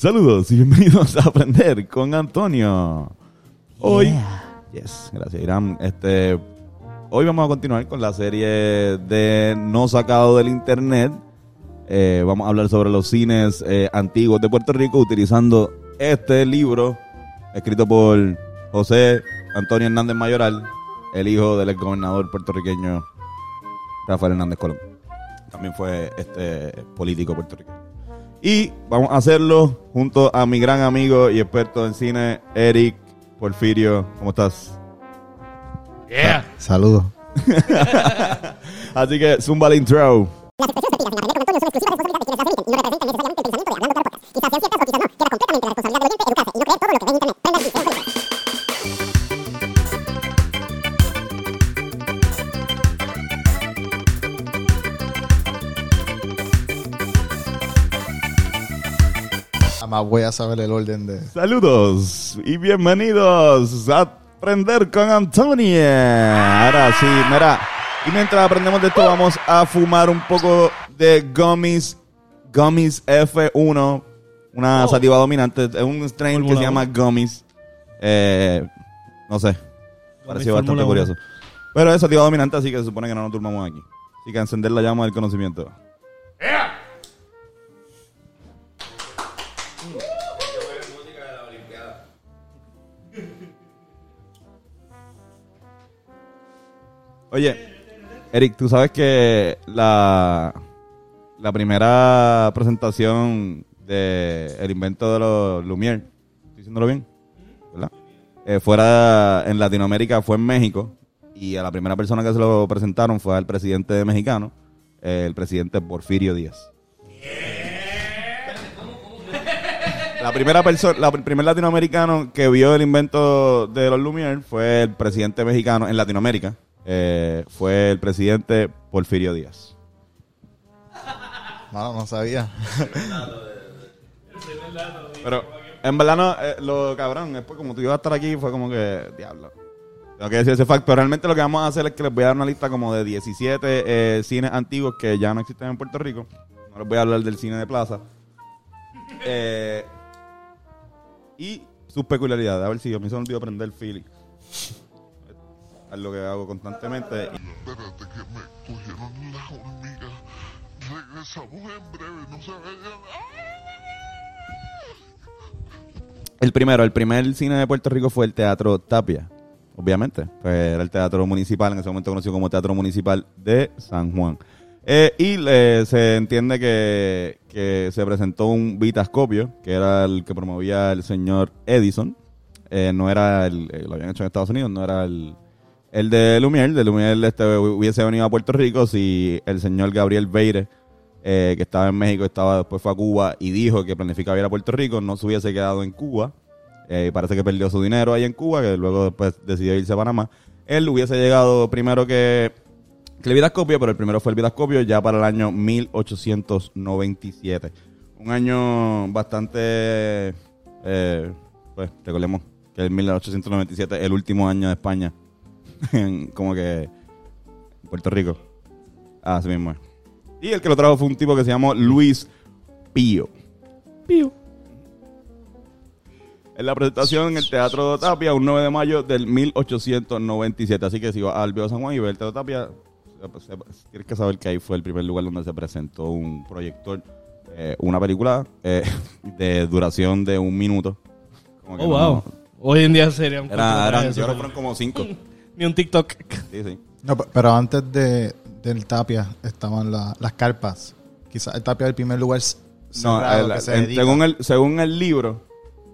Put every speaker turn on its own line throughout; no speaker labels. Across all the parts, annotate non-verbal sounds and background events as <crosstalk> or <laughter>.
Saludos y bienvenidos a Aprender con Antonio. Hoy, yes, gracias Irán. Este, hoy vamos a continuar con la serie de No sacado del internet. Eh, vamos a hablar sobre los cines eh, antiguos de Puerto Rico utilizando este libro escrito por José Antonio Hernández Mayoral, el hijo del gobernador puertorriqueño Rafael Hernández Colón. También fue este político puertorriqueño. Y vamos a hacerlo junto a mi gran amigo y experto en cine, Eric Porfirio. ¿Cómo estás?
Yeah.
Saludos. <laughs>
Así que, zumba la intro.
Jamás voy a saber el orden de.
Saludos y bienvenidos a Aprender con Antonio. Ahora sí, mira. Y mientras aprendemos de esto, vamos a fumar un poco de gummies, gummies F1, una sativa dominante. Es un strain que se llama gummies. Eh, no sé, pareció bastante curioso. Pero es sativa dominante, así que se supone que no nos durmamos aquí. Así que encender la llama del conocimiento. Oye, Eric, tú sabes que la, la primera presentación de el invento de los Lumière, ¿estoy diciéndolo bien? ¿Verdad? Eh, fuera en Latinoamérica fue en México y a la primera persona que se lo presentaron fue al presidente mexicano, eh, el presidente Porfirio Díaz. La primera persona, la pr- primer latinoamericano que vio el invento de los Lumière fue el presidente mexicano en Latinoamérica. Eh, fue el presidente Porfirio Díaz.
No, no sabía.
Pero en verdad no, eh, lo cabrón, es pues como tú ibas a estar aquí, fue como que, diablo. Tengo que decir ese fact, pero realmente lo que vamos a hacer es que les voy a dar una lista como de 17 eh, cines antiguos que ya no existen en Puerto Rico. No les voy a hablar del cine de plaza. Eh, y sus peculiaridades. A ver si a mí se me olvidó prender Philly. Es lo que hago constantemente.
Espérate que me cogieron las hormigas. Regresamos en breve, no se.
El primero, el primer cine de Puerto Rico fue el Teatro Tapia, obviamente. Pues era el teatro municipal, en ese momento conocido como Teatro Municipal de San Juan. Eh, y se entiende que, que se presentó un vitascopio, que era el que promovía el señor Edison. Eh, no era el, eh, lo habían hecho en Estados Unidos, no era el, el de Lumière. De Lumière este, hubiese venido a Puerto Rico si el señor Gabriel Beire eh, que estaba en México, estaba después fue a Cuba y dijo que planificaba ir a Puerto Rico, no se hubiese quedado en Cuba. Eh, parece que perdió su dinero ahí en Cuba, que luego después decidió irse a Panamá. Él hubiese llegado primero que, que el Vidascopio, pero el primero fue el Vidascopio ya para el año 1897. Un año bastante, eh, pues recordemos que el 1897 el último año de España, en- <laughs> como que en Puerto Rico. Ah, así mismo es. Y el que lo trajo fue un tipo que se llamó Luis Pío. Pío. En la presentación en el Teatro Tapia, un 9 de mayo del 1897. Así que si vas al Viejo San Juan y ves el Teatro Tapia, se- se- tienes que saber que ahí fue el primer lugar donde se presentó un proyector, eh, una película eh, <laughs> de duración de un minuto. Como que
Oh,
no-
wow. Hoy en día sería un
Era, eran,
eso.
yo creo que fueron como cinco. <laughs>
Ni un TikTok.
Sí, sí.
No, pe- pero antes de, del Tapia estaban la- las carpas. Quizás el Tapia es el primer lugar
No, el-
que se
según, el, según el libro,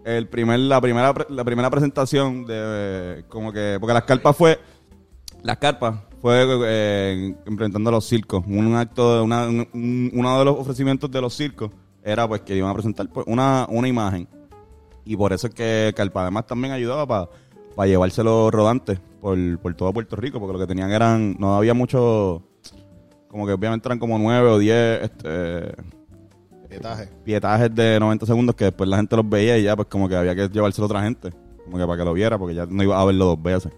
el primer, la, primera, la primera presentación de como que. Porque las carpas fue. Las carpas fue eh, enfrentando a los circos. Un acto, una, un- un- uno de los ofrecimientos de los circos era pues que iban a presentar pues, una, una imagen. Y por eso es que Carpa además también ayudaba para llevárselo rodantes por, por todo Puerto Rico, porque lo que tenían eran. No había mucho. Como que obviamente eran como nueve o diez este,
Pietaje.
pietajes de 90 segundos que después la gente los veía y ya pues como que había que llevárselo a otra gente. Como que para que lo viera, porque ya no iba a verlo dos veces.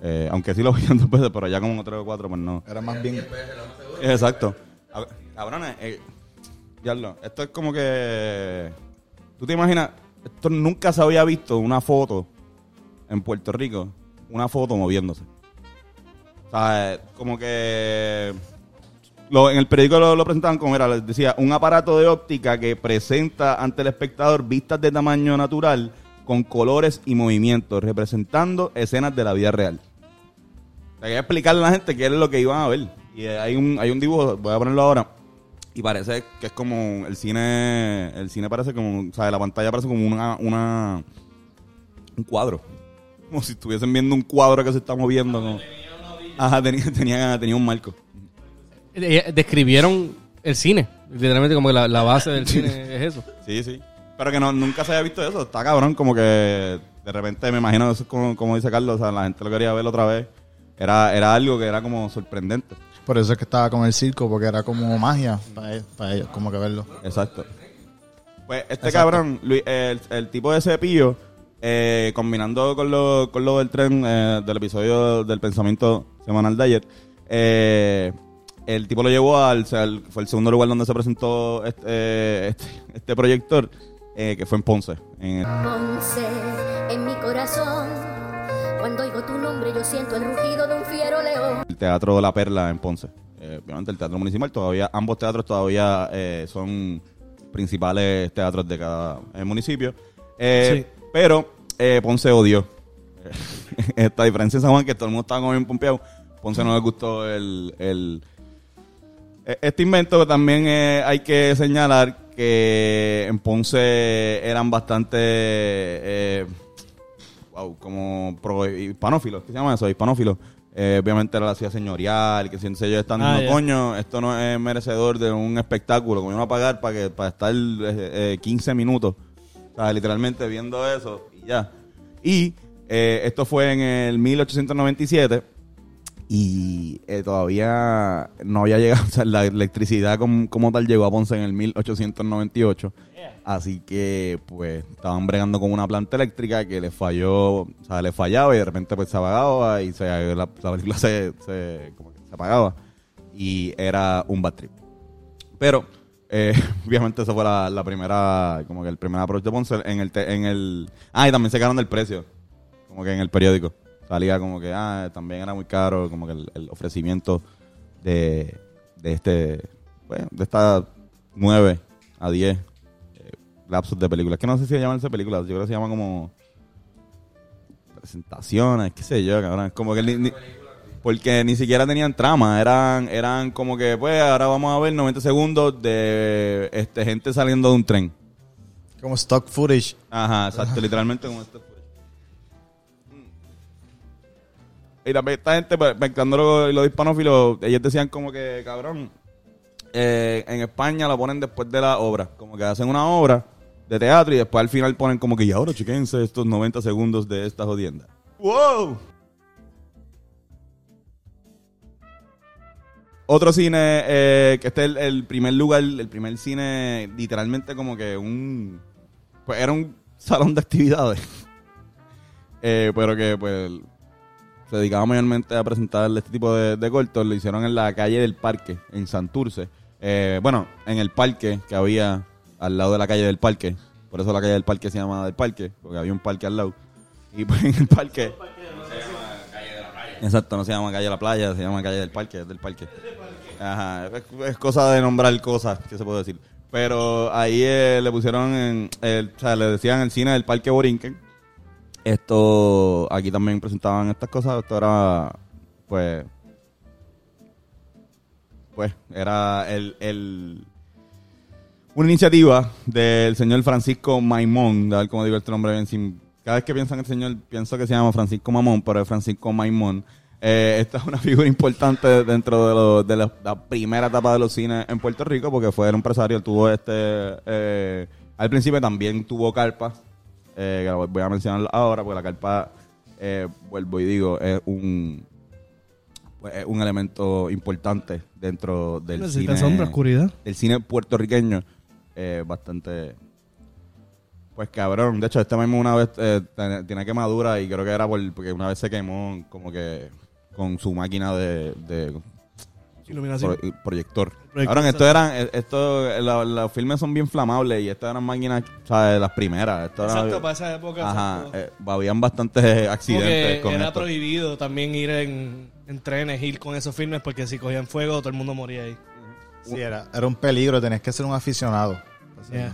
Eh, aunque sí lo <laughs> veían dos veces, pero ya como tres o cuatro, pues no.
Era más bien.
Exacto. Cabrones, eh, diablo, esto es como que Tú te imaginas, esto nunca se había visto una foto en Puerto Rico, una foto moviéndose. O sea, como que lo- en el periódico lo, presentaban como era, decía, un aparato de óptica que presenta ante el espectador vistas de tamaño natural con colores y movimientos, representando escenas de la vida real. O sea, hay que explicarle a la gente qué es lo que iban a ver. Y hay un, hay un dibujo, voy a ponerlo ahora, y parece que es como el cine, el cine parece como, o sea, la pantalla parece como una, una un cuadro. Como si estuviesen viendo un cuadro que se está moviendo. como- Ajá, tenía, <laughs> tenía, tenía un marco.
Eh, Describieron el cine. Literalmente como que la, la base del cine es eso.
Sí, sí. Pero que no, nunca se había visto eso. Está cabrón, como que de repente me imagino eso es como, como dice Carlos, o sea, la gente lo quería ver otra vez. Era, era algo que era como sorprendente.
Por eso es que estaba con el circo, porque era como magia para ellos, para ellos como que verlo.
Exacto. Pues este
Exacto.
cabrón, Luis, el, el tipo de cepillo, eh, combinando con lo, con lo del tren eh, del episodio del pensamiento semanal de ayer, eh, el tipo lo llevó al, fue el segundo lugar donde se presentó este, eh, este, este proyector, eh, que fue en Ponce. En el-
Ponce en mi corazón. Cuando oigo tu nombre yo siento el rugido de un fiero león.
el Teatro La Perla en Ponce. Eh, obviamente el Teatro Municipal todavía, ambos teatros todavía eh, son principales teatros de cada eh, municipio. Eh, Pero eh, Ponce odió <laughs> esta diferencia en San Juan, que todo el mundo estaba como bien pompeado. Ponce no le gustó el, el- e- este invento. También eh, hay que señalar que en Ponce eran bastante... eh, wow, como pro hispanófilos, ¿qué se llama eso? Hispanófilos. Eh, obviamente era la ciudad señorial, que siempre ellos están
Ah,
diciendo,
ya.
coño, esto no es merecedor de un espectáculo, como iban a pagar para que para estar eh, eh, 15 minutos, o sea, literalmente viendo eso y ya. Y eh, esto fue en el 1897 y eh, todavía no había llegado, <laughs> o sea, la electricidad como, como tal llegó a Ponce en el 1898. Así que, pues, estaban bregando con una planta eléctrica que le falló, o sea, le fallaba y de repente, pues, se apagaba y se, la, la película se, se, como que se apagaba. Y era un bad trip. Pero, eh, <laughs> obviamente, esa fue la, la primera, como que el primer approach de Ponce en el, en el... Ah, y también se quedaron del precio, como que en el periódico. Salía como que, ah, también era muy caro, como que el, ofrecimiento de, de este, bueno, de estas 9 a 10 eh, lapsos de películas. Que no sé si se llaman esas películas, yo creo que se llaman como presentaciones, qué sé yo, cabrón. Como que ni- porque ni siquiera tenían trama, eran eran como que, pues, ahora vamos a ver 90 segundos de este gente saliendo de un tren.
Como stock footage.
Ajá, exacto, literalmente como esto. Y también esta gente, pues, mezclando los, los hispanófilos, ellos decían como que, cabrón, eh, en España lo ponen después de la obra. Como que hacen una obra de teatro y después al final ponen como que, y ahora chequense estos 90 segundos de esta jodienda. ¡Wow! Otro cine, eh, que este es el, primer lugar, el primer cine, literalmente como que un... Pues era un salón de actividades. <laughs> Eh, pero que pues se dedicaba mayormente a presentar este tipo de, de cortos. Lo hicieron en la calle del Parque, en Santurce. Eh, bueno, en el parque que había al lado de la calle del Parque. Por eso la calle del Parque se llama del Parque, porque había un parque al lado. Y pues en el parque... Exacto, no se llama calle de la playa, se llama calle del parque, es del parque. Ajá, es, cosa de nombrar cosas, ¿qué se puede decir? Pero ahí eh, le pusieron, en, o sea, le decían el cine del parque Borinquen. Esto, aquí también presentaban estas cosas, esto era, pues, pues, era el, el, una iniciativa del señor Francisco Maimón, a ver cómo digo este nombre bien sin... Cada vez que pienso en el señor, pienso que se llama Francisco Mamón, pero es Francisco Maimón. Eh, esta es una figura importante dentro de, lo- de la, la primera etapa de los cines en Puerto Rico, porque fue un empresario, tuvo este... eh, al principio también tuvo carpa, eh, que voy a mencionar ahora, porque la carpa, eh, vuelvo y digo, es un, pues, es un elemento importante dentro del
Necesita
cine
sombra, oscuridad.
el cine puertorriqueño bastante pues cabrón de hecho este mismo una vez eh, tiene quemadura y creo que era por, porque una vez se quemó como que con su máquina de,
Iluminación.
Pro- proyector.
Proyector,
Ahora, esto eran, esto, los filmes son bien flamables y estas eran máquinas, ¿sabes? Las primeras. Esto era-
Exacto, para esa época.
Ajá, eh, habían bastantes accidentes con
era
esto.
prohibido también ir en, en trenes, ir con esos filmes, porque si cogían fuego, todo el mundo moría ahí.
Sí, era, era un peligro, tenías que ser un aficionado.
Yeah.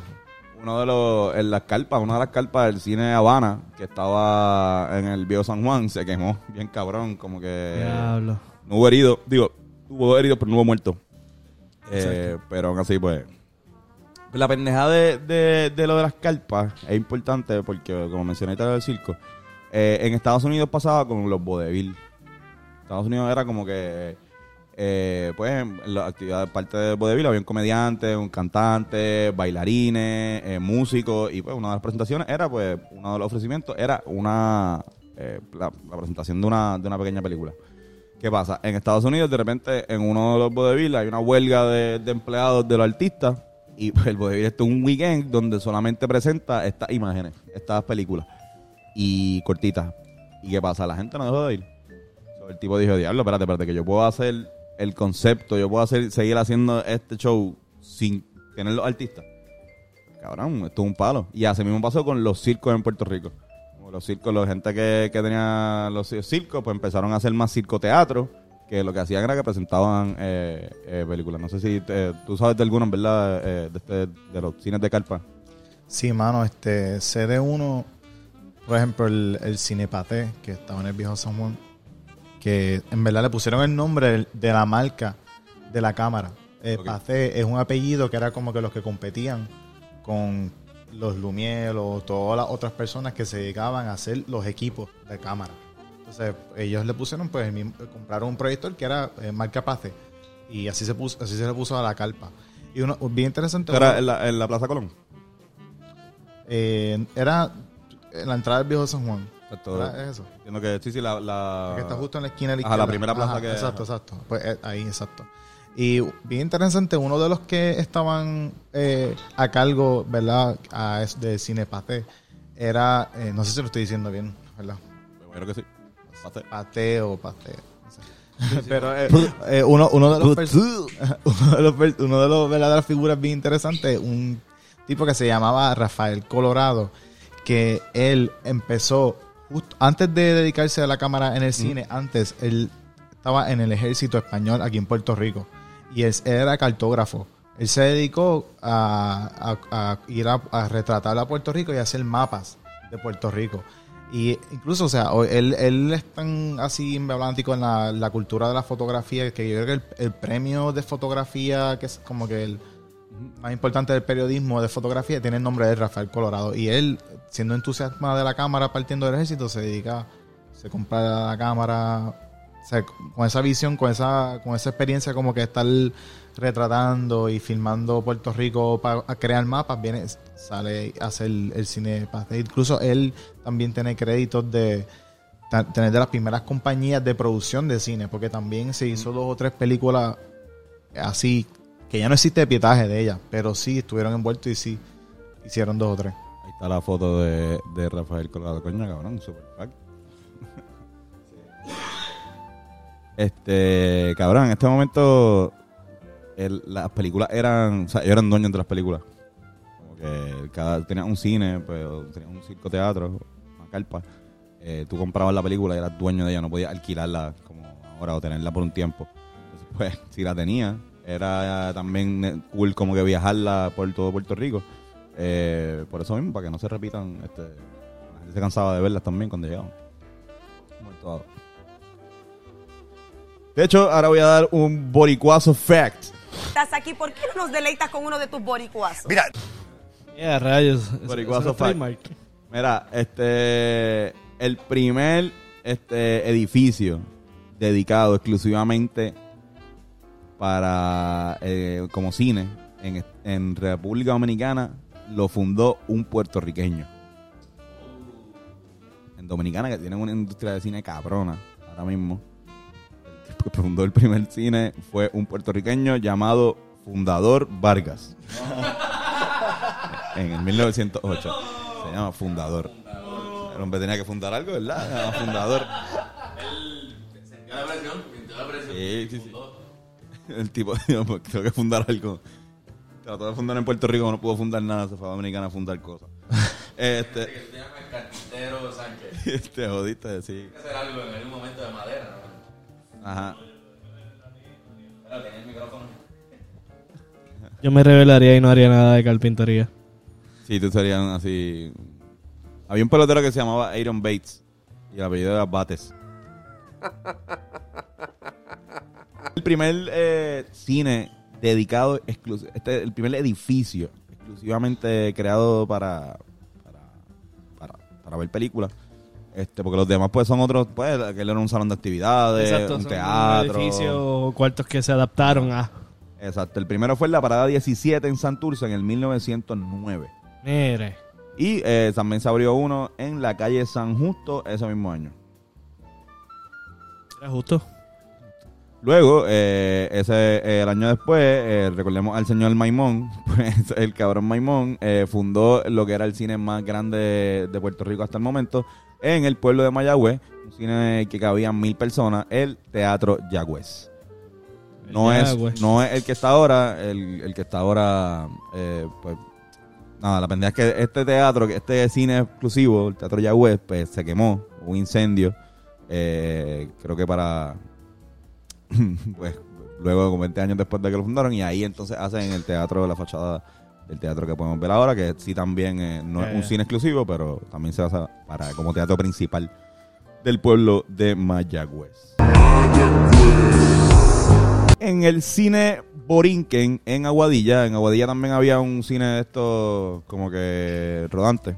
Uno de los, en las carpas, una de las carpas del cine Habana, que estaba en el viejo San Juan, se quemó bien cabrón, como que
Diablo.
no hubo herido, digo, hubo herido, pero no hubo muerto. Eh, pero aún así, pues, la pendejada de, de, de lo de las carpas es importante porque, como mencioné ahorita del circo, eh, en Estados Unidos pasaba con los vodevil. Estados Unidos era como que, eh, pues, en la actividad parte del vodevil había un comediante, un cantante, bailarines, eh, músicos, y pues una de las presentaciones era, pues, uno de los ofrecimientos era una, eh, la, presentación de una, de una pequeña película. ¿Qué pasa? En Estados Unidos, de repente, en uno de los vodevil hay una huelga de, de empleados de los artistas y pues, el vodevil está un weekend donde solamente presenta estas imágenes, estas películas y cortitas. ¿Y qué pasa? La gente no dejó de ir. El tipo dijo, diablo, espérate, espérate, que yo puedo hacer el concepto, yo puedo hacer, seguir haciendo este show sin tener los artistas. Cabrón, esto es un palo. Y así mismo pasó con los circos en Puerto Rico. Los circos, la gente que, que tenía los circos, pues empezaron a hacer más circoteatro, que lo que hacían era que presentaban eh, eh, películas. No sé si te- tú sabes de alguno, en verdad, eh, de, este, de los cines de carpa.
Sí, mano, este, sé de uno, por ejemplo, el, el Cinepaté, que estaba en el viejo San Juan, que en verdad le pusieron el nombre de la marca de la cámara. Eh. Pathé es un apellido que era como que los que competían con los Lumière o todas las otras personas que se dedicaban a hacer los equipos de cámara. Entonces, ellos le pusieron, pues, mismo- compraron un proyector que era eh, marca Pathé. Y así se puso, así se le puso a la carpa. Y uno, bien interesante.
Era
uno-
en la, en la Plaza Colón.
eh, era en la entrada del viejo San Juan.
Exacto.
¿Verdad? Es eso.
Entiendo que sí, sí, la... la-
que está justo en la esquina de la
Ajá, la primera plaza
Ajá,
que-
Exacto, exacto. Pues eh, ahí, exacto. Y bien interesante, uno de los que estaban eh, a cargo, ¿verdad? A, de Cinepaté, era, eh, no sé si lo estoy diciendo bien, ¿verdad?
Imagino que sí. Pase.
Paté o no sé. Pero uno, uno de los <laughs> uno de los, per- uno de los verdaderas figuras bien interesantes, un tipo que se llamaba Rafael Colorado, que él empezó justo antes de dedicarse a la cámara en el cine, antes él estaba en el ejército español aquí en Puerto Rico y él, era cartógrafo. Él se dedicó a, a- a ir a, a retratar a Puerto Rico y hacer mapas de Puerto Rico. Y incluso, o sea, él, él es tan así emblemático en la, la cultura de la fotografía que yo creo que el, el premio de fotografía, que es como que el más importante del periodismo de fotografía, tiene el nombre de Rafael Colorado. Y él, siendo entusiasta de la cámara partiendo del ejército, se dedica, se compra la cámara, o sea, con esa visión, con esa, con esa experiencia como que estar retratando y filmando Puerto Rico para crear mapas, viene, sale a hacer el cine. pa- Incluso él también tiene créditos de tener de las primeras compañías de producción de cine, porque también se hizo dos o tres películas así, que ya no existe pietaje de ellas, pero sí estuvieron envueltos y sí hicieron dos o tres.
Ahí está la foto de, de Rafael Colorado. Coño, cabrón, super fact. <laughs> Este, cabrón, en este momento las películas eran, o sea, ellos eran dueños de las películas. Como que cada, tenían un cine, pues, o tenían un circo teatro, una carpa. Eh, tú comprabas la película y eras dueño de ella, no podías alquilarla como ahora o tenerla por un tiempo. Entonces, pues, si la tenía, era también eh, cool como que viajarla por todo Puerto Rico. Eh, por eso mismo, para que no se repitan, este, la gente se cansaba de verlas también cuando llegaban. De hecho, ahora voy a dar un boricuazo fact.
Estás aquí, ¿por qué no nos deleitas con uno de tus boricuazos?
Mira,
Yeah, rayos.
Boricuazo fact.
trademark.
Mira, este, el primer este, edificio dedicado exclusivamente para eh, como cine en, en República Dominicana lo fundó un puertorriqueño. En Dominicana que tienen una industria de cine cabrona ahora mismo. El que fundó el primer cine fue un puertorriqueño llamado Fundador Vargas. <laughs> en el 1908. Se llama Fundador. El hombre tenía que fundar algo, ¿verdad? Se llama Fundador. Sí, sí, sí. <laughs> El tipo <laughs> pues, tengo que fundar algo. Trató de fundar en Puerto Rico, no pudo fundar nada, se fue a Dominicana a fundar cosas. <laughs> este,
carpintero Sánchez.
este jodiste, sí.
hacer algo en algún momento de madera.
Ajá.
¿Tiene el micrófono?
Yo me revelaría y no haría nada de carpintería.
Sí, tú serías así. Había un pelotero que se llamaba Aaron Bates y el apellido era Bates. El primer eh, cine dedicado, este, el primer edificio exclusivamente creado para, para, para, para ver películas. Este, porque los demás pues son otros, pues, aquel era un salón de actividades, un teatro.
edificio o cuartos que se adaptaron a.
Exacto, el primero fue en la parada 17 en Santurce en el 1909.
Mire.
Y eh, también se abrió uno en la calle San Justo ese mismo año.
Era justo.
Luego, eh, ese eh, el año después, eh, recordemos al señor Maimón, <laughs> pues el cabrón Maimón eh, fundó lo que era el cine más grande de, Puerto Rico hasta el momento, en el pueblo de Mayagüez, un cine que cabían mil personas, el Teatro Yagüez. No
Yagüez.
es, no es el que está ahora, el, el que está ahora, pues, nada, la pendeja es que este teatro, que este cine exclusivo, el Teatro Yagüez, pues se quemó, hubo un incendio, eh, creo que para, <laughs> pues, luego, como 20 años después de que lo fundaron, y ahí entonces hacen el teatro, la fachada del teatro que podemos ver ahora, que sí también eh, no es
Eh.
un cine exclusivo, pero también se basa para como teatro principal del pueblo de Mayagüez. En el cine Borinquen, en Aguadilla, en Aguadilla también había un cine de estos como que rodante.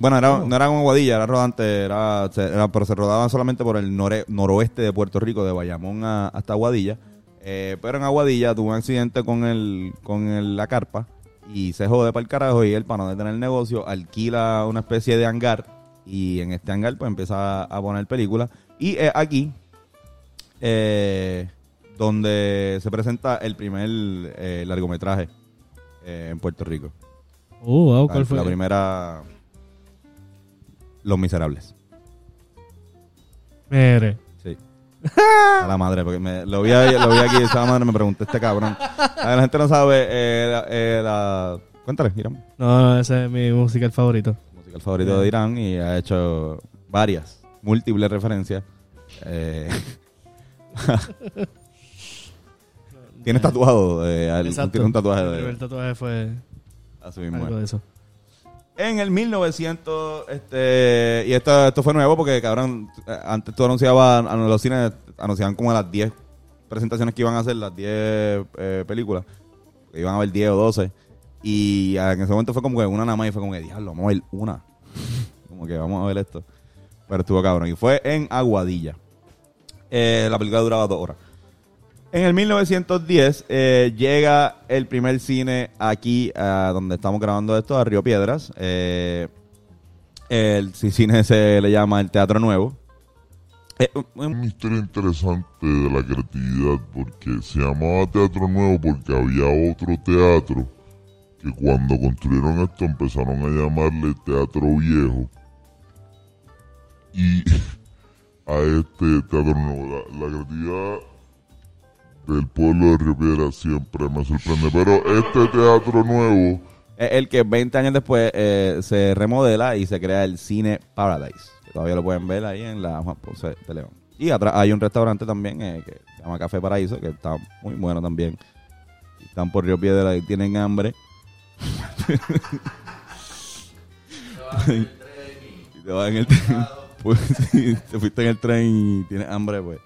Bueno, era, no era como Aguadilla, era rodante, era, pero se rodaban solamente por el nore- noroeste de Puerto Rico, de Bayamón a- hasta Aguadilla. Eh, pero en Aguadilla tuvo un accidente con el con el- la carpa y se jode para el carajo y él para no detener el negocio alquila una especie de hangar y en este hangar pues empieza a, poner películas y eh, aquí eh, donde se presenta el primer eh, largometraje eh, en Puerto Rico.
Uh, wow,
La,
¿cuál fue?
la primera Los Miserables.
Mire.
Sí. <laughs> A la madre, porque me, lo, vi lo vi aquí, esa madre me preguntó este cabrón. A la gente no sabe, eh, la, eh, la- Cuéntale, Irán.
No, no, ese es mi musical favorito.
Musical favorito de Irán y ha hecho varias, múltiples referencias. Eh, <laughs> Tienes tatuado, eh, al-
Exacto.
tiene un tatuaje
El
de
primer tatuaje fue
así mismo.
algo de eso.
En el 1900, este, y esto, esto fue nuevo porque, cabrón, antes tú anunciabas, a los cines anunciaban como las 10 presentaciones que iban a hacer, las 10 eh, películas, que iban a ver 10 o 12, y en ese momento fue como que una nada más y fue como que, diablo, vamos a ver una. <laughs> como que vamos a ver esto. Pero estuvo cabrón, y fue en Aguadilla. Eh, la película duraba dos horas. En el 1910 eh, llega el primer cine aquí, a donde estamos grabando esto, a Río Piedras. Eh, el ci- cine se le llama el Teatro Nuevo. Eh, un-
Una historia interesante de la creatividad porque se llamaba Teatro Nuevo porque había otro teatro que cuando construyeron esto empezaron a llamarle Teatro Viejo y <laughs> a este Teatro Nuevo. La creatividad del pueblo de Río Piedras siempre me sorprende, pero este Teatro Nuevo
es el que 20 años después eh, se remodela y se crea el Cine Paradise. que todavía lo pueden ver ahí en la Juan Ponce de León. Y atrás hay un restaurante también eh, que se llama Café Paraíso, que está muy bueno también. Están por Río Piedras y tienen hambre. Si <laughs> te vas en el tren, <laughs> pues, si te fuiste en el tren y tienes hambre, pues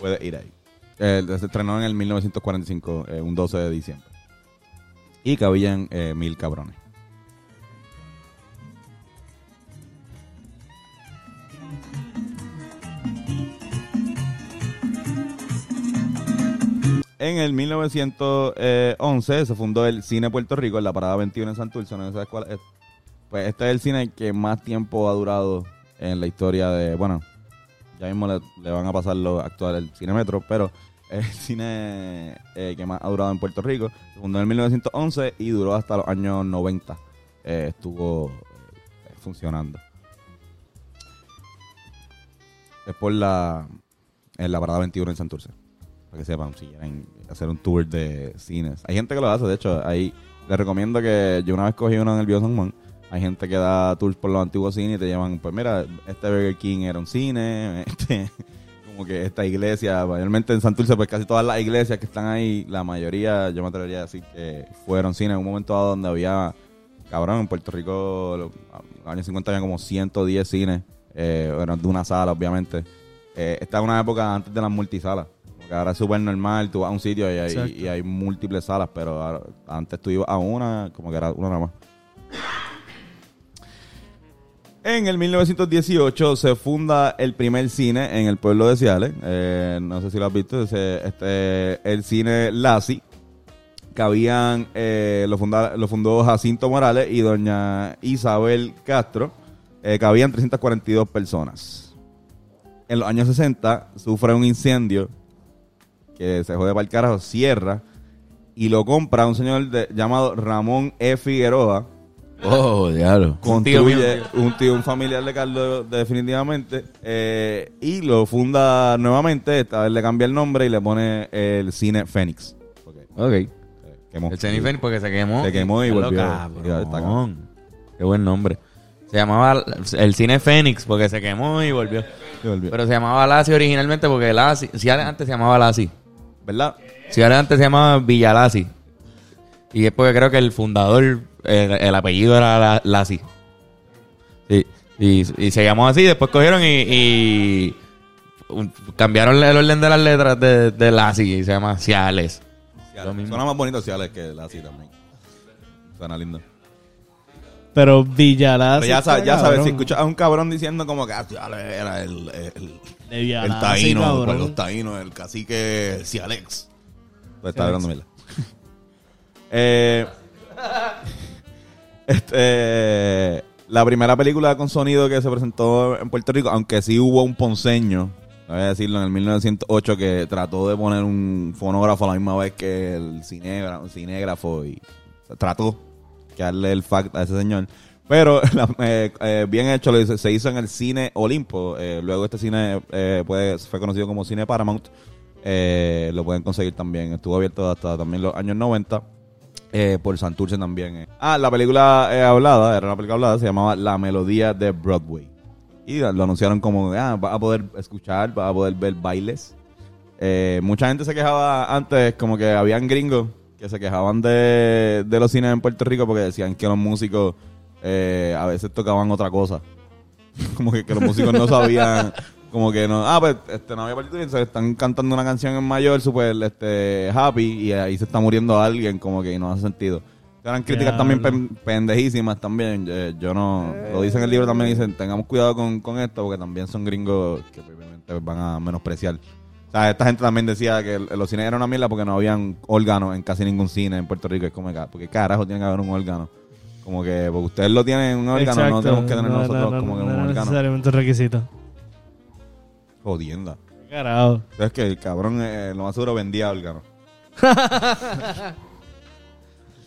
puedes ir ahí. Eh, se estrenó en el 1945, eh, un 12 de diciembre. Y cabían eh, mil cabrones. En el 1911 se fundó el Cine Puerto Rico en la Parada 21 en Santurce. No sabes cuál es. Pues este es el cine que más tiempo ha durado en la historia de... Bueno, ya mismo le, van a pasar lo actual el Cine Metro, pero el cine eh, que más ha durado en Puerto Rico. Se fundó en el 1911 y duró hasta los años 90. Eh, estuvo eh, funcionando. Es por la, en la Parada 21 en Santurce. para que sepan, si quieren hacer un tour de cines. Hay gente que lo hace, de hecho, ahí les recomiendo que yo una vez cogí uno en el Bio San. Hay gente que da tours por los antiguos cines y te llevan, pues mira, este Burger King era un cine, <laughs> este, como que esta iglesia, mayormente en Santurce, pues casi todas las iglesias que están ahí, la mayoría, yo me atrevería a decir que fueron cines en un momento dado donde había, cabrón, en Puerto Rico, los los años 50 había como 110 cines, eh, eran de una sala, obviamente. Eh, esta es una época antes de las multisalas. Como que ahora es súper normal, tú vas a un sitio y hay, y hay múltiples salas, pero ahora- antes tú ibas a una, como que era una nada más. En el 1918 se funda el primer cine en el pueblo de Ciales. Eh, no sé si lo has visto. ese- este, el cine Lassi. Que habían, eh, lo, funda- fundó Jacinto Morales y doña Isabel Castro. Eh, que habían 342 personas. En los años 60 sufre un incendio que se jode para el carajo, cierra y lo compra un señor llamado Ramón E. Figueroa
Oh, diablo.
construye un tío, un familiar de Carlos definitivamente eh, y lo funda nuevamente esta vez le cambia el nombre y le pone el cine Fénix
Ok.
eh, quemó.
El Jennifer porque se quemó.
Se quemó y volvió.
cabrón. Qué buen nombre. Se llamaba el cine Fénix porque se quemó y volvió.
Y volvió.
Pero se llamaba Lassi originalmente porque Lassi, Ciales antes se llamaba Lassi.
¿verdad?
Ciales antes se llamaba Villalasi. Y es porque creo que el fundador, el, el apellido era La- Lassi. Sí. Y, y se llamó así, después cogieron y, cambiaron el orden de las letras de, de Lassi y se llama Ciales. Mismo.
suena más bonito Ciales que la así también suena lindo
Pero Villalaz.
Pero ya, sabes, ya sabes, si escuchas a un cabrón diciendo como que ah, Ciales era el, el,
De Villalaz,
el taíno,
cabrón.
pues, los taínos, el cacique Cialex. Pues está hablando mierda. <laughs> eh, este, la primera película con sonido que se presentó en Puerto Rico, aunque sí hubo un ponceño, voy a decirlo, en el 1908 que trató de poner un fonógrafo a la misma vez que el cinégrafo y trató que darle el fact a ese señor. Pero <laughs> eh, eh, bien hecho, se hizo en el cine Olimpo. eh, luego este cine eh, fue conocido como Cine Paramount. Eh, lo pueden conseguir también. Estuvo abierto hasta también los años 90. Eh, por Santurce también. eh. Ah, la película eh, hablada, era una película hablada, se llamaba La Melodía de Broadway. Y lo anunciaron como, ah, vas a poder escuchar, vas a poder ver bailes. Eh, mucha gente se quejaba antes, como que habían gringos que se quejaban de, de los cines en Puerto Rico porque decían que los músicos eh, a veces tocaban otra cosa. <laughs> como que, que los músicos no sabían, como que no, ah, pues este, no había partido y se están cantando una canción en mayor súper este, happy y ahí se está muriendo alguien, como que no hace sentido. Eran críticas también pen- pendejísimas también. Yo no, lo dicen en el libro también, dicen, tengamos cuidado con, con esto porque también son gringos que obviamente van a menospreciar. O sea, esta gente también decía que los cines eran una mierda porque no habían órganos en casi ningún cine en Puerto Rico. Es como, que, porque carajo tiene que haber un órgano. Como que, porque ustedes lo tienen en un órgano, no
Exacto.
tenemos que tener
No,
nosotros
no, no,
como que
no
un órgano.
necesariamente un requisito.
Jodienda.
Carajo.
Es que el cabrón, eh, lo más seguro, vendía órganos. <laughs>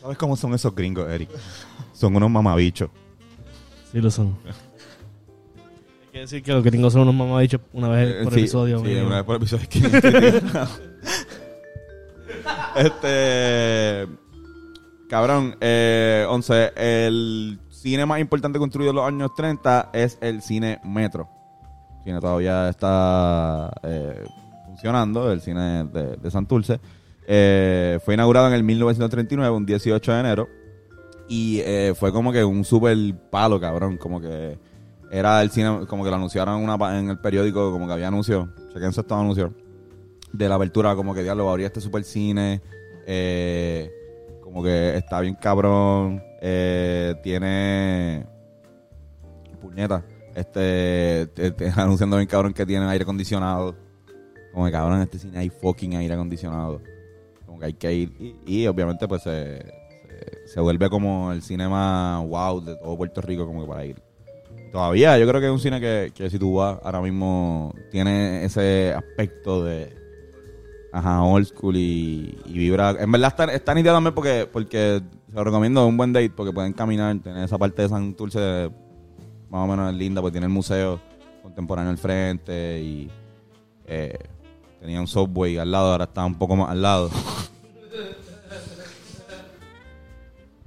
¿Sabes cómo son esos gringos, Eric? Son unos mamabichos.
Sí lo son. Hay que decir que los gringos son unos mamabichos una vez
Eh,
por
sí,
episodio.
Sí, una vez por episodio. es que- <laughs> este. Cabrón, eh, 11. El cine más importante construido en los años 30 es el cine Metro. Cine todavía está eh, funcionando, el cine de, de. Eh, fue inaugurado en el 1939, un 18 de enero. Y eh, fue como que un super palo, cabrón. Como que era el cine, como que lo anunciaron una, en el periódico, como que había anuncios. Chequense estos anuncios. De la apertura, como que diablo, abría este super cine. eh, como que está bien cabrón. tiene. Puñeta. Este. te- te- anunciando bien cabrón que tiene aire acondicionado. Como que cabrón, en este cine hay fucking aire acondicionado. Como que hay que ir. Y, obviamente, pues se, se, vuelve como el cine wow de todo Puerto Rico, como que para ir. Todavía, yo creo que es un cine que, que si tú vas ahora mismo tiene ese aspecto de ajá, old school y, vibra. En verdad está, está nítida también porque, porque se lo recomiendo un buen date porque pueden caminar, tener esa parte de San Dulce más o menos linda, porque tiene el museo contemporáneo al frente y eh, tenía un subway al lado, ahora está un poco más al lado. <laughs>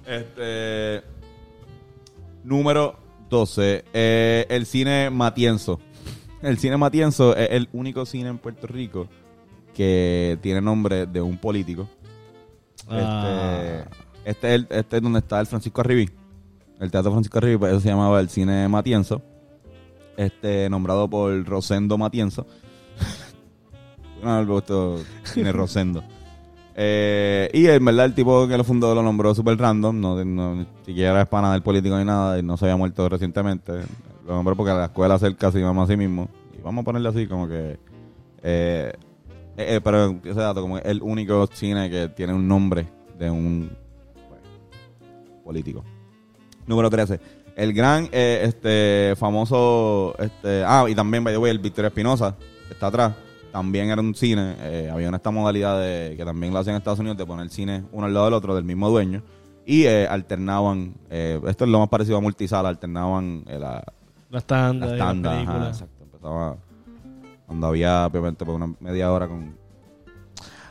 este. Número 12. eh, el cine Matienzo. El cine Matienzo es el único cine en Puerto Rico que tiene nombre de un político.
Ah.
Este, este, es el- este es donde está el Francisco Arribí. El Teatro Francisco pues eso se llamaba el Cine Matienzo. Este, nombrado por Rosendo Matienzo. no, el puesto Cine Rosendo. Eh, y en verdad el tipo que lo fundó lo nombró super random. No, no- siquiera es pana del político ni nada. Y no se había muerto recientemente. Lo nombró porque la escuela cerca se llama así mismo. Y vamos a ponerle así como que... eh, eh, eh, pero ese dato, como el único cine que tiene un nombre de un político. Número 13. El gran, eh, este, famoso, este, ah, y también, by the way, el Victoria Espinosa, que está atrás, también era un cine, eh, había una esta modalidad de, que también lo hacían en Estados Unidos, de poner cine uno al lado del otro, del mismo dueño, y eh, alternaban, eh, esto es lo más parecido a multisala, alternaban eh, la,
y las
tandas, ajá,
películas.
exacto, empezaba cuando había, obviamente, por una media hora con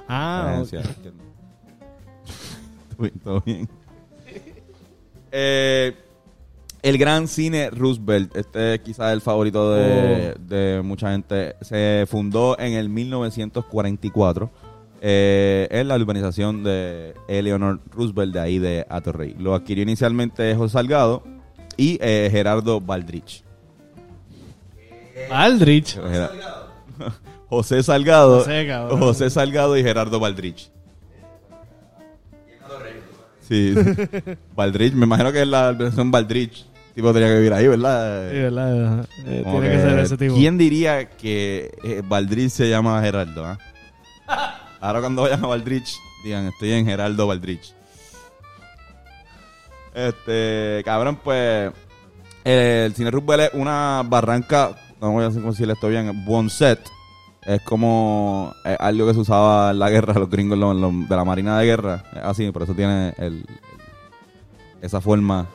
Ah, <laughs>
bien, todo bien. Eh, el gran cine Roosevelt, este es quizás el favorito de, de mucha gente, se fundó en el 1944 eh, en la urbanización de Eleanor Roosevelt de ahí de Atorrey. Lo adquirió inicialmente José Salgado y eh, Gerardo Baldrich.
Aldrich.
Gera- José Salgado,
José.
José Salgado y Gerardo Baldrich. Sí, <laughs> Baldrich, me imagino que es la versión Baldrich. Tipo tenía que vivir ahí, ¿verdad?
Sí, ¿verdad? Eh,
Como
tiene que ser ese tipo.
¿Quién diría que eh, Baldrich se llama Gerardo? ah? Ahora cuando vayan a Baldrich, digan, estoy en Gerardo Baldrich. Este, cabrón, pues eh, el cine Roosevelt es una barranca, no voy a decir cómo decirle esto bien, Bonset. Es como eh, algo que se usaba en la guerra, los gringos de la marina de guerra. Así, por eso tiene el- esa forma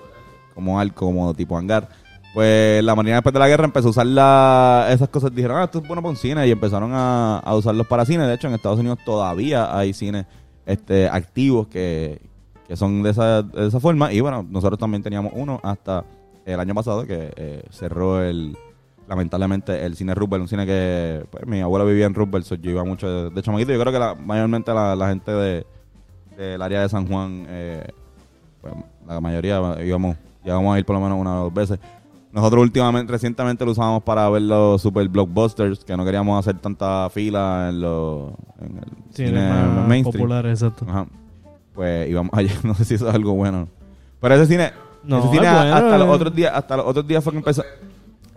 como arco, como tipo hangar. Pues la marina después de la guerra empezó a usar la- esas cosas. Dijeron, ah, esto es bueno para un cine. Y empezaron a, a usarlos para cine. De hecho, en Estados Unidos todavía hay cines este, activos que, que son de esa, de esa forma. Y bueno, nosotros también teníamos uno hasta el año pasado que eh, cerró el lamentablemente el cine Rupert, un cine que pues, mi abuela vivía en Rupert, so yo iba mucho de, de chamaquito. Yo creo que la, mayormente la, la gente de, del área de San Juan, eh, pues, la mayoría íbamos, íbamos a ir por lo menos una o dos veces. Nosotros últimamente, recientemente lo usábamos para ver los super blockbusters, que no queríamos hacer tanta fila en los en el
Sí,
cine
más
mainstream.
popular, exacto.
Ajá. Pues íbamos allá, <laughs> no sé si eso es algo bueno. Pero ese cine,
No,
ese cine
bueno,
hasta los otros días, hasta los otros días fue que empezó.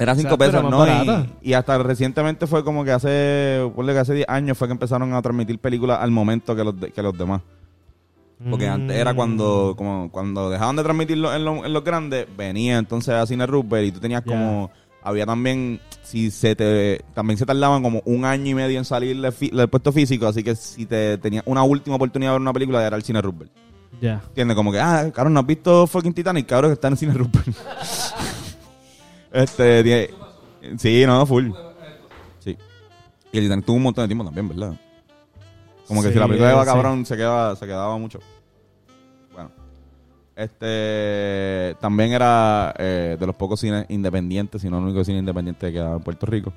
Era 5
Exacto, era
pesos,
más
¿no?
barata.
Y, y hasta recientemente fue como que hace, ponle que hace 10 años fue que empezaron a transmitir películas al momento que los, de- que los demás. Porque
Mm.
antes era cuando como cuando dejaban de transmitirlo en, lo- en los grandes, venía entonces a Cine Rupert y tú tenías como... Había también, si se te... También se tardaban como un año y medio en salir del, fi- del puesto físico, así que si te tenías una última oportunidad de ver una película, era el Cine Rupert.
Ya.
¿Entiendes? Como que, ah, cabrón, ¿no has visto fucking Titanic? Cabrón, que está en el Cine Rupert. <laughs> este, tiene- sí, no, full. Sí. Y el Titanic tuvo un montón de tiempo también, ¿verdad? Como que
Sí,
si la película iba
sí.
cabrón, se quedaba, se quedaba mucho. Bueno. Este también era eh, de los pocos cines independientes, si no el único cine independiente que quedaba en Puerto Rico.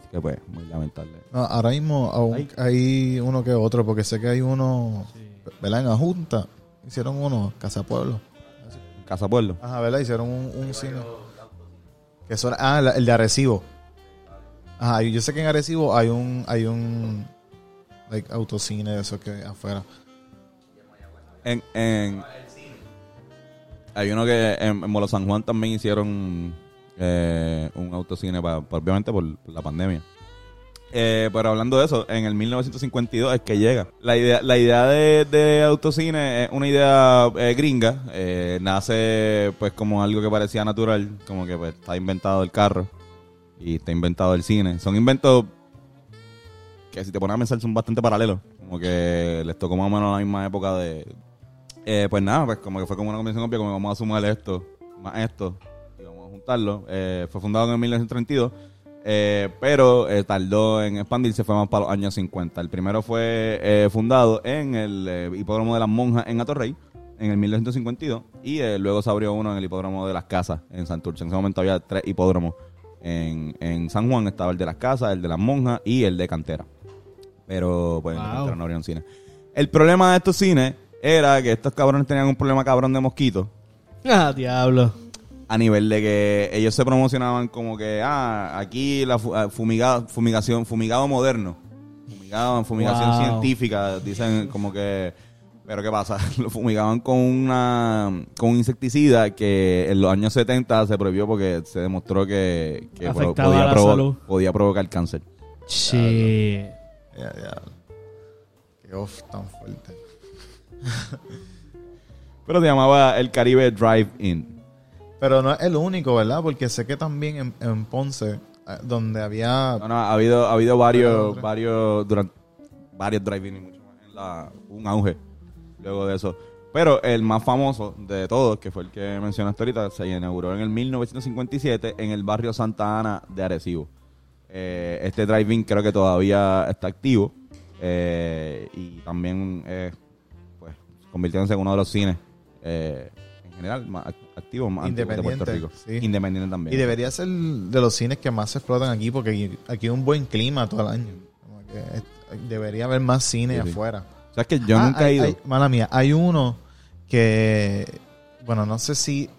Así que pues, muy lamentable.
No, ahora mismo aún hay uno que otro, porque sé que hay uno, ¿verdad? En la Junta hicieron uno, Casa Pueblo.
Casa Pueblo.
Ajá, ¿verdad? Hicieron un, un cine. Que son, ah, el de Arecibo. Ajá, yo sé que en Arecibo hay un, hay un, like, autocine de eso que afuera.
En, en- hay uno que en, en Molo San Juan también hicieron eh, un autocine, pa- pa- obviamente por la pandemia. Eh, pero hablando de eso, en el 1952 es que llega. La idea, la idea de, de autocine es una idea eh, gringa. eh, nace pues como algo que parecía natural, como que pues, está inventado el carro y está inventado el cine. Son inventos que si te pones a pensar son bastante paralelos. Como que les tocó más o menos la misma época de... Eh, pues nada, pues como que fue como una convención obvia, como vamos a sumar esto, más esto, y vamos a juntarlo. Fue fundado en el 1932. Eh, pero eh, tardó en expandirse, fue más para los años 50. El primero fue eh, fundado en el hipódromo de las monjas en Atorrey en el 1952 y luego se abrió uno en el hipódromo de las casas en Santurce. En ese momento había tres hipódromos en, en San Juan. Estaba el de las casas, el de las monjas y el de Cantera. Pero pues en
Wow.
Cantera no un cine. El problema de estos cines era que estos cabrones tenían un problema cabrón de mosquitos
Ah, diablo.
A nivel de que ellos se promocionaban como que ah aquí la fu- ah, fumigado, fumigación fumigado moderno fumigado fumigación
Wow.
científica dicen como que pero qué pasa <laughs> lo fumigaban con una con un insecticida que en los años 70 se prohibió porque se demostró que, que pro-
Afectaba
podía,
la
provo-
salud.
podía provocar cáncer
Sí.
Ya, ya. Qué off tan fuerte. <laughs>
pero se llamaba el Caribe Drive In
Pero no es el único, ¿verdad? Porque sé que también en, en Ponce, eh, donde había...
No, no, ha habido, ha habido varios, varios, durante varios drive-in y mucho más en la, un auge luego de eso. Pero el más famoso de todos, que fue el que mencionaste ahorita, se inauguró en el 1957 en el barrio Santa Ana de Arecibo. Eh, este drive-in creo que todavía está activo eh, y también eh, pues, convirtiéndose en uno de los cines eh, general más act- activos más antiguos de Puerto Rico.
Independiente, sí.
Independiente también.
Y debería ser de los cines que más se explotan aquí, porque aquí, aquí hay un buen clima todo el año. Como que es- debería haber más cine
Sí, sí.
afuera.
¿Sabes que yo
Ah,
nunca he ido?
hay- mala mía, hay uno que, bueno, no sé si,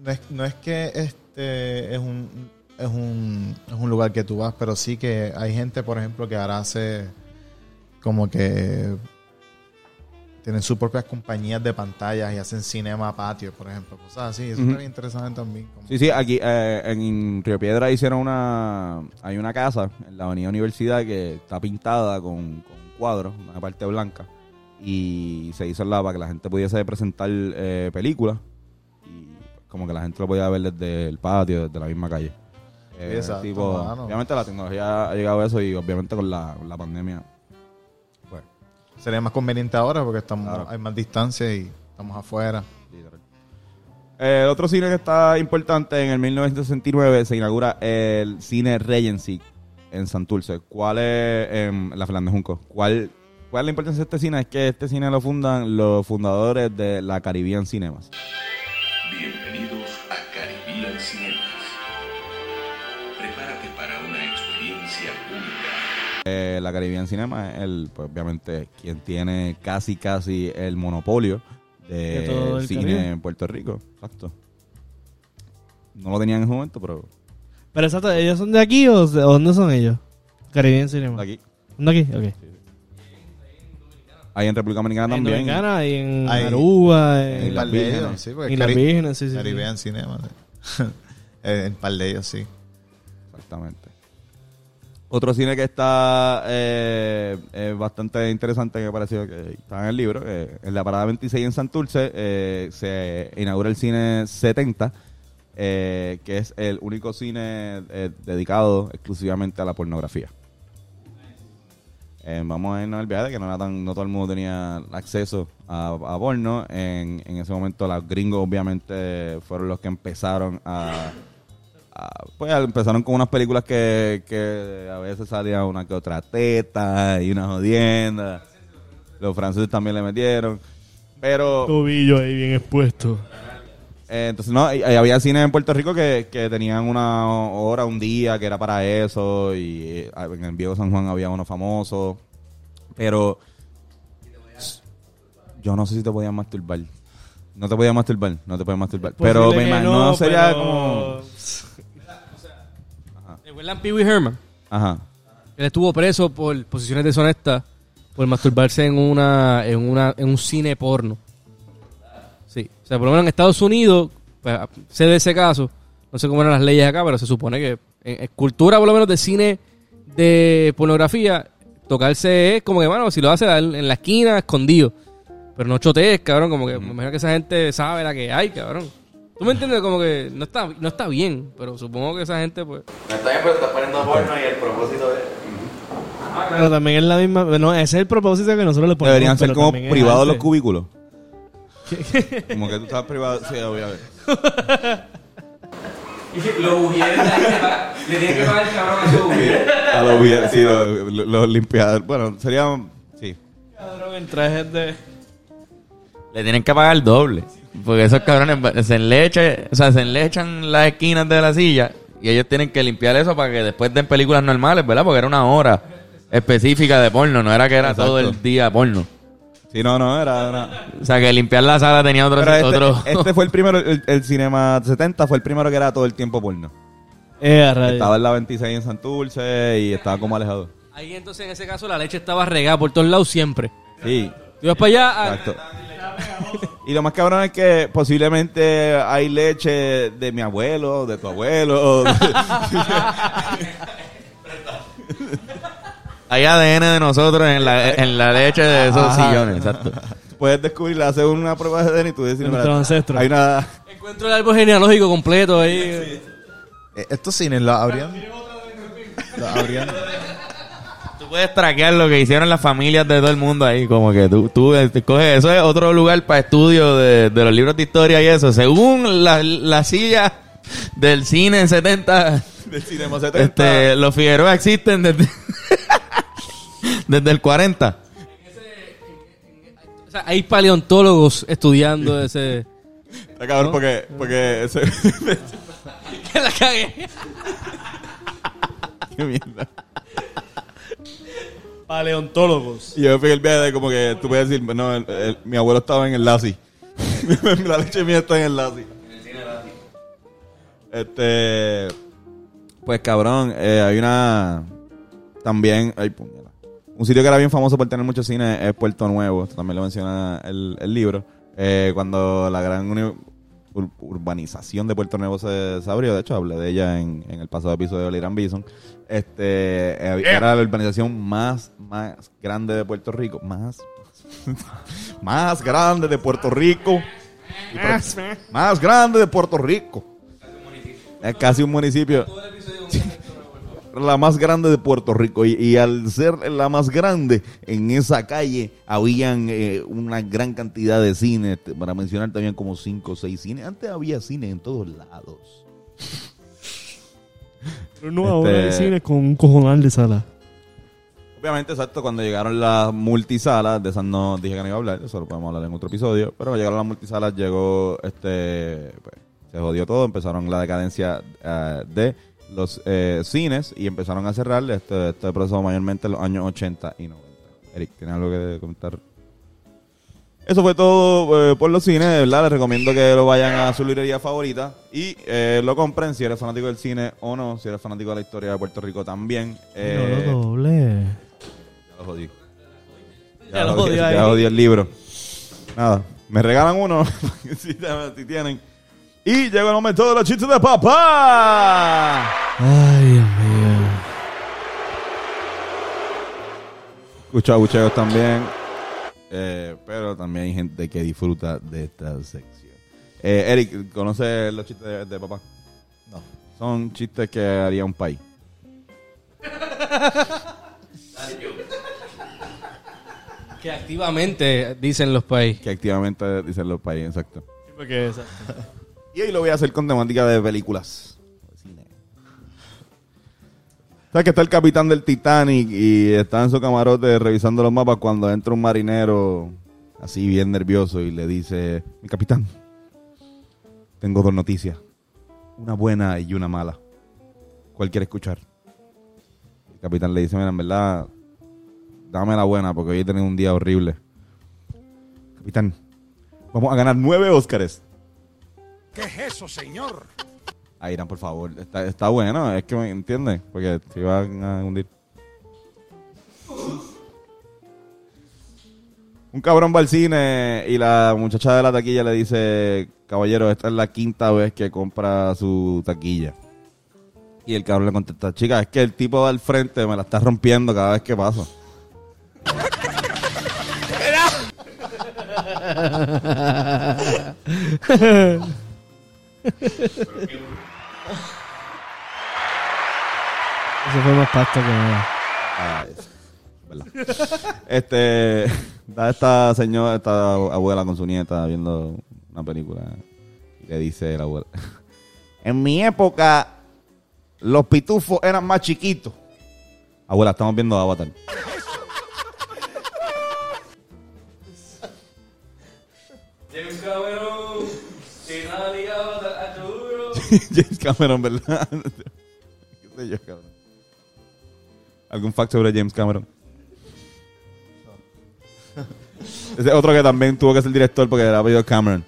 no es, no es que este es un, es un, es un lugar que tú vas, pero sí que hay gente, por ejemplo, que ahora hace como que tienen sus propias compañías de pantallas y hacen cinema patio, por ejemplo, cosas así. Eso está bien interesante también. como-
Sí, sí, aquí eh, en Río Piedra hicieron una. Hay una casa en la Avenida Universidad que está pintada con, con cuadros, una parte blanca. Y se hizo la para que la gente pudiese presentar eh, películas. Y como que la gente lo podía ver desde el patio, desde la misma calle. Eh,
Exacto,
tipo, obviamente la tecnología ha llegado a eso y obviamente con la, con la pandemia.
Sería más conveniente ahora porque estamos
Claro.
hay más distancia y estamos afuera.
Eh, el otro cine que está importante, en el 1969 se inaugura el cine Regency en Santurce. ¿Cuál es, en la Fernández Junco? ¿Cuál, ¿Cuál es la importancia de este cine? Es que este cine lo fundan los fundadores de la Caribbean Cinemas.
Bienvenidos
Eh, la Caribbean Cinema es el, pues, obviamente, quien tiene casi, casi el monopolio
De todo
de
el
cine
Caribe.
en Puerto Rico. Exacto. No lo tenían en ese momento, pero
Pero exacto, ¿ellos son de aquí o de- o dónde son ellos? Caribbean Cinema.
aquí.
¿De aquí? Ok.
Hay en República Dominicana
En
también.
Hay en Dominicana y en
Hay-
Aruba.
En
En,
las
de
Vírgenes.
sí, porque
y las Vírgenes, sí, sí. sí.
Caribbean Cinema. <laughs> en par de ellos, sí.
Exactamente. Otro cine que está eh, eh, bastante interesante, que me pareció que está en el libro, en la parada 26 en Santurce eh, se inaugura el cine 70, eh, que es el único cine dedicado exclusivamente a la pornografía. Vamos a irnos al viaje que no, todo el mundo tenía acceso a, porno. En, en ese momento los gringos obviamente fueron los que empezaron a- pues empezaron con unas películas que, que a veces salía una que otra teta y una jodienda. Los franceses también le metieron. Pero
Tobillo ahí bien expuesto.
eh, entonces, no, y- y había cines en Puerto Rico que, que tenían una hora, un día que era para eso. Y eh, en el Viejo San Juan había uno famoso. Pero yo no sé si te podías masturbar. No te podías masturbar, no te podías masturbar. Pero me imagino no, sería
pero-
como.
¿Recuerdan Pee Wee Herman?
Ajá.
Él estuvo preso por posiciones deshonestas por masturbarse en una en una en un cine porno. Sí, o sea, por lo menos en Estados Unidos, pues, sé de ese caso, no sé cómo eran las leyes acá, pero se supone que en, en cultura por lo menos de cine de pornografía, tocarse es como que, bueno, si lo hace en en la esquina, escondido. Pero no chotees, cabrón, como que me imagino que esa gente sabe la que hay, cabrón. ¿Tú me entiendes? Como que no está, no está bien, pero supongo que esa gente, pues...
No está bien, pero estás poniendo porno y el propósito es.
Pero también es la misma. No, ese es el propósito que nosotros le ponemos.
Deberían ser como privados los cubículos. <laughs> Como que tú estás privado. Sí, voy a ver.
Los le tienen que pagar el cabrón a su.
A los sí, los, limpiadores. Bueno, serían. Sí.
Cabrón, en trajes de...
Le tienen que pagar el doble. Porque esos cabrones se enlechan, o sea, se enlechan las esquinas de la silla y ellos tienen que limpiar eso para que después den películas normales, ¿verdad? Porque era una hora específica de porno, no era que era
Exacto.
todo el día porno.
Sí, no, no, era. era-
O sea, que limpiar la sala tenía otro...
Este,
otro...
este fue el primero, el, el Cinema 70 fue el primero que era todo el tiempo porno.
Eh, a.
Estaba en la 26 en Santurce y estaba como alejado.
Ahí entonces en ese caso la leche estaba regada por todos lados siempre.
Sí,
Tú ibas para allá, ah,
exacto. Y lo más cabrón es que posiblemente hay leche de mi abuelo, de tu abuelo. <laughs>
Hay ADN de nosotros en la, en la leche de esos
Ajá.
sillones, exacto.
Puedes descubrir, hacer una prueba de ADN y tú decir,
De nuestros
mira,
ancestros.
hay una...
encuentro el árbol genealógico completo ahí.
Eh, Estos cines los abrían. Los abrían.
Puedes traquear lo que hicieron las familias de todo el mundo ahí, como que tú, tú eh, te coges, eso es otro lugar para estudio de, de los libros de historia y eso. Según la, la silla del cine en 70,
Del Cinema 70.
este, los Figueroa existen desde, <laughs> desde el 40.
O sea, hay paleontólogos estudiando ese...
Está cabrón porque, porque ese... <laughs>
que la cagué. <laughs>
Qué mierda.
Paleontólogos.
Y yo pegué el viaje de como que tú puedes decir, no, el- el- mi abuelo estaba en el Lassi. <laughs> la leche mía está en el Lassi. Este. Pues cabrón, eh, hay una. También. Ay, puñala. Un sitio que era bien famoso por tener muchos cines es Puerto Nuevo. Esto también lo menciona el, el libro. Eh, cuando la gran ur- urbanización de Puerto Nuevo se, se abrió, de hecho, hablé de ella en, en el pasado episodio de Liran Bison. Este, eh, era la urbanización más, más grande de Puerto Rico. Más, <laughs> más grande de Puerto Rico. <laughs> Más grande de Puerto Rico. Es casi un municipio. La más grande de Puerto Rico. Y, y al ser la más grande, en esa calle habían eh, una gran cantidad de cines. te- Para mencionar también como cinco o seis cines. Antes había cine en todos lados.
Pero no, ahora hay
Este-
cines con un cojonal de sala.
Obviamente, exacto, cuando llegaron las multisalas, de esas no dije que no iba a hablar, eso lo podemos hablar en otro episodio, pero cuando llegaron las multisalas, llegó, este, pues, se jodió todo, empezaron la decadencia eh, de los eh, cines y empezaron a cerrar, este, este proceso mayormente en los años 80 y 90. Eric, ¿tienes algo que comentar? Eso fue todo eh, por los cines, de verdad, les recomiendo que lo vayan a su librería favorita y eh, lo compren si eres fanático del cine o no, si eres fanático de la historia de Puerto Rico también. Eh,
No lo doble.
ya lo jodí.
Ya lo jodí.
Ya jodí el libro. Nada, me regalan uno. <laughs> si, si tienen. Y llega el momento de los chistes de papá.
Ay, Dios mío.
Escucho abucheos también. Eh, pero también hay gente que disfruta de esta sección. Eh, Eric, ¿conoces los chistes de, de papá?
No.
Son chistes que haría un país.
Que activamente dicen los países.
Que activamente dicen los países, exacto.
Porque esa-
Y hoy lo voy a hacer con temática de películas. ¿Sabes que está el capitán del Titanic y está en su camarote revisando los mapas cuando entra un marinero así bien nervioso y le dice, mi capitán, tengo dos noticias, una buena y una mala. ¿Cuál quiere escuchar? El capitán le dice, mira, en verdad, dame la buena porque hoy he tenido un día horrible. Capitán, vamos a ganar nueve Óscares.
¿Qué es eso, señor?
Irán, por favor. Está, está bueno, es que me entiendes. Porque se iban a hundir. Un cabrón va al cine y la muchacha de la taquilla le dice, caballero, esta es la quinta vez que compra su taquilla. Y el cabrón le contesta, chica, es que el tipo del frente me la está rompiendo cada vez que paso. <laughs> <laughs> <laughs> <laughs>
Eso fue más pasta que nada.
Ah, es verdad. este, da esta señora, esta abuela con su nieta viendo una película y le dice la abuela, <laughs> En mi época, los pitufos eran más chiquitos. Abuela, estamos viendo Avatar.
James Cameron, si <laughs>
James Cameron, ¿verdad? <laughs> ¿Qué sé yo, cabrón? ¿Algún fact sobre James Cameron? <laughs> Ese es otro que también tuvo que ser director porque era apellido Cameron.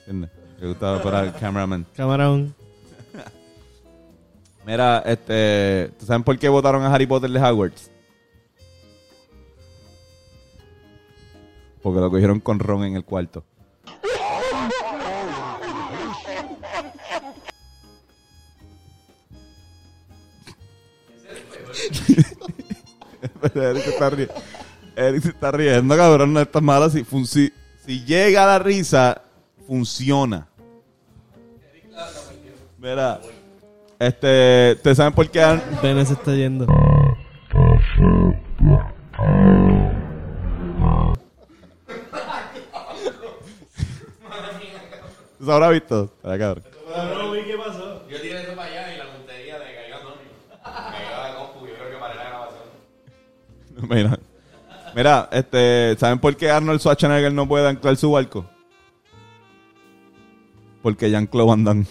¿Entiendes? Le gustaba para el cameraman.
Camarón.
Mira, este, ¿tú saben por qué votaron a Harry Potter de Hogwarts? Porque lo cogieron con Ron en el cuarto. Eric se está riendo. Eric se está riendo, cabrón. No está malo. Si, fun- si, si llega la risa, funciona. Mira, este, ¿te saben por qué? han-
Bene se está yendo.
¿Tú se habrá visto? Ay, cabrón.
¿Qué pasó?
Yo tiré <laughs>
Mira, mira, este, ¿saben por qué Arnold Schwarzenegger no puede anclar su barco? Porque Jean-Claude Van Damme.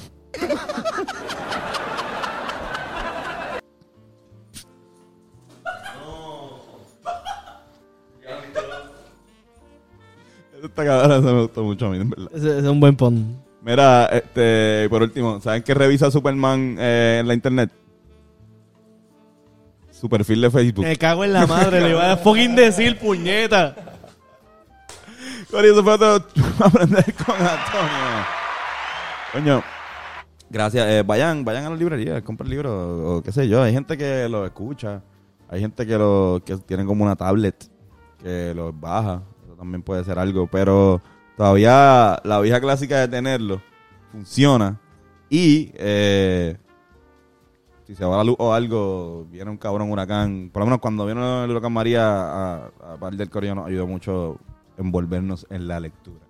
Está cabrón, eso me gustó mucho a mí, en verdad.
Ese, ese es un buen pon.
Mira, este, por último, ¿saben qué revisa Superman eh, en la internet? Su perfil de Facebook.
Me cago en la madre, le iba a <laughs> fucking decir puñeta.
Corillo, eso fue todo. <laughs> aprender con Antonio. Coño, gracias. Eh, vayan, vayan a la librería, compren libros o, o qué sé yo. Hay gente que lo escucha. Hay gente que lo que tienen como una tablet que los baja. Eso también puede ser algo. Pero todavía la vieja clásica de tenerlo funciona. Y eh, si se va la luz o algo, viene un cabrón huracán. Por lo menos cuando vino el huracán María a, a par del Corillo nos ayudó mucho envolvernos en la lectura.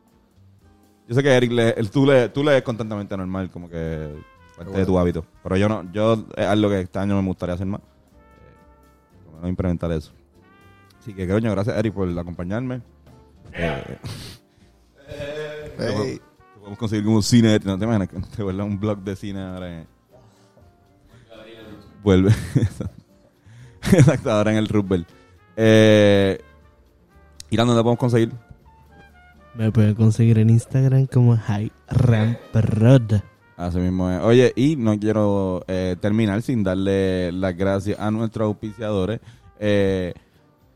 Yo sé que Eric, le, el- tú, le, tú lees constantemente normal, como que parte de tu hábito. Pero yo no, yo es algo que este año me gustaría hacer más. Eh, por lo menos implementar eso. Así que, coño, gracias Eric por acompañarme. Eh, <laughs> te podemos- te podemos conseguir como un cine, no te imaginas te vuelva un blog de cine ahora en- Vuelve. <laughs> Exacto, ahora en el Roosevelt. Eh, Irán, ¿dónde podemos conseguir?
Me pueden conseguir en Instagram como High Ramprod.
Así mismo es. Oye, y no quiero eh, terminar sin darle las gracias a nuestros auspiciadores. Eh,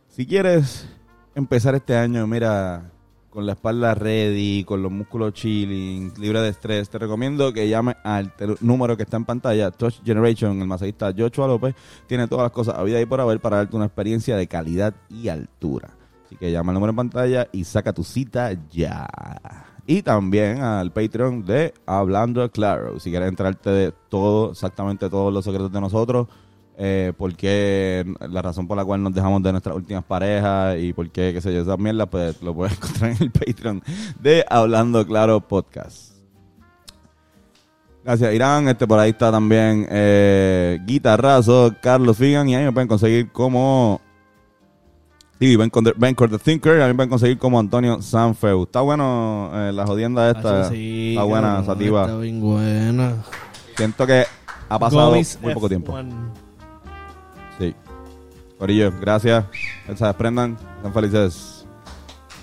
si quieres empezar este año, mira, con la espalda ready, con los músculos chilling, libre de estrés, te recomiendo que llames al número que está en pantalla, Touch Generation, el masajista Joshua López, tiene todas las cosas a vida y por haber para darte una experiencia de calidad y altura. Así que llama al número en pantalla y saca tu cita ya. Y también al Patreon de Hablando Claro. Si quieres enterarte de todo, exactamente todos los secretos de nosotros, eh, por qué, la razón por la cual nos dejamos de nuestras últimas parejas y por qué, qué sé yo, esas mierdas, pues lo puedes <laughs> encontrar en el Patreon de Hablando Claro Podcast. Gracias, Irán. Este por ahí está también eh, Guitarrazo, Carlos Figan, y ahí me pueden conseguir como Sí, Ben the Thinker, a mí me pueden conseguir como Antonio Sanfeu. Está bueno eh, la jodienda esta.
Hacho, sí,
está buena,
cabrón,
sativa.
Está bien buena.
Siento que ha pasado
Gomis
muy poco tiempo.
F1.
Sí. Corillo, gracias. Se desprendan. Sean felices.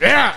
¡Yeah!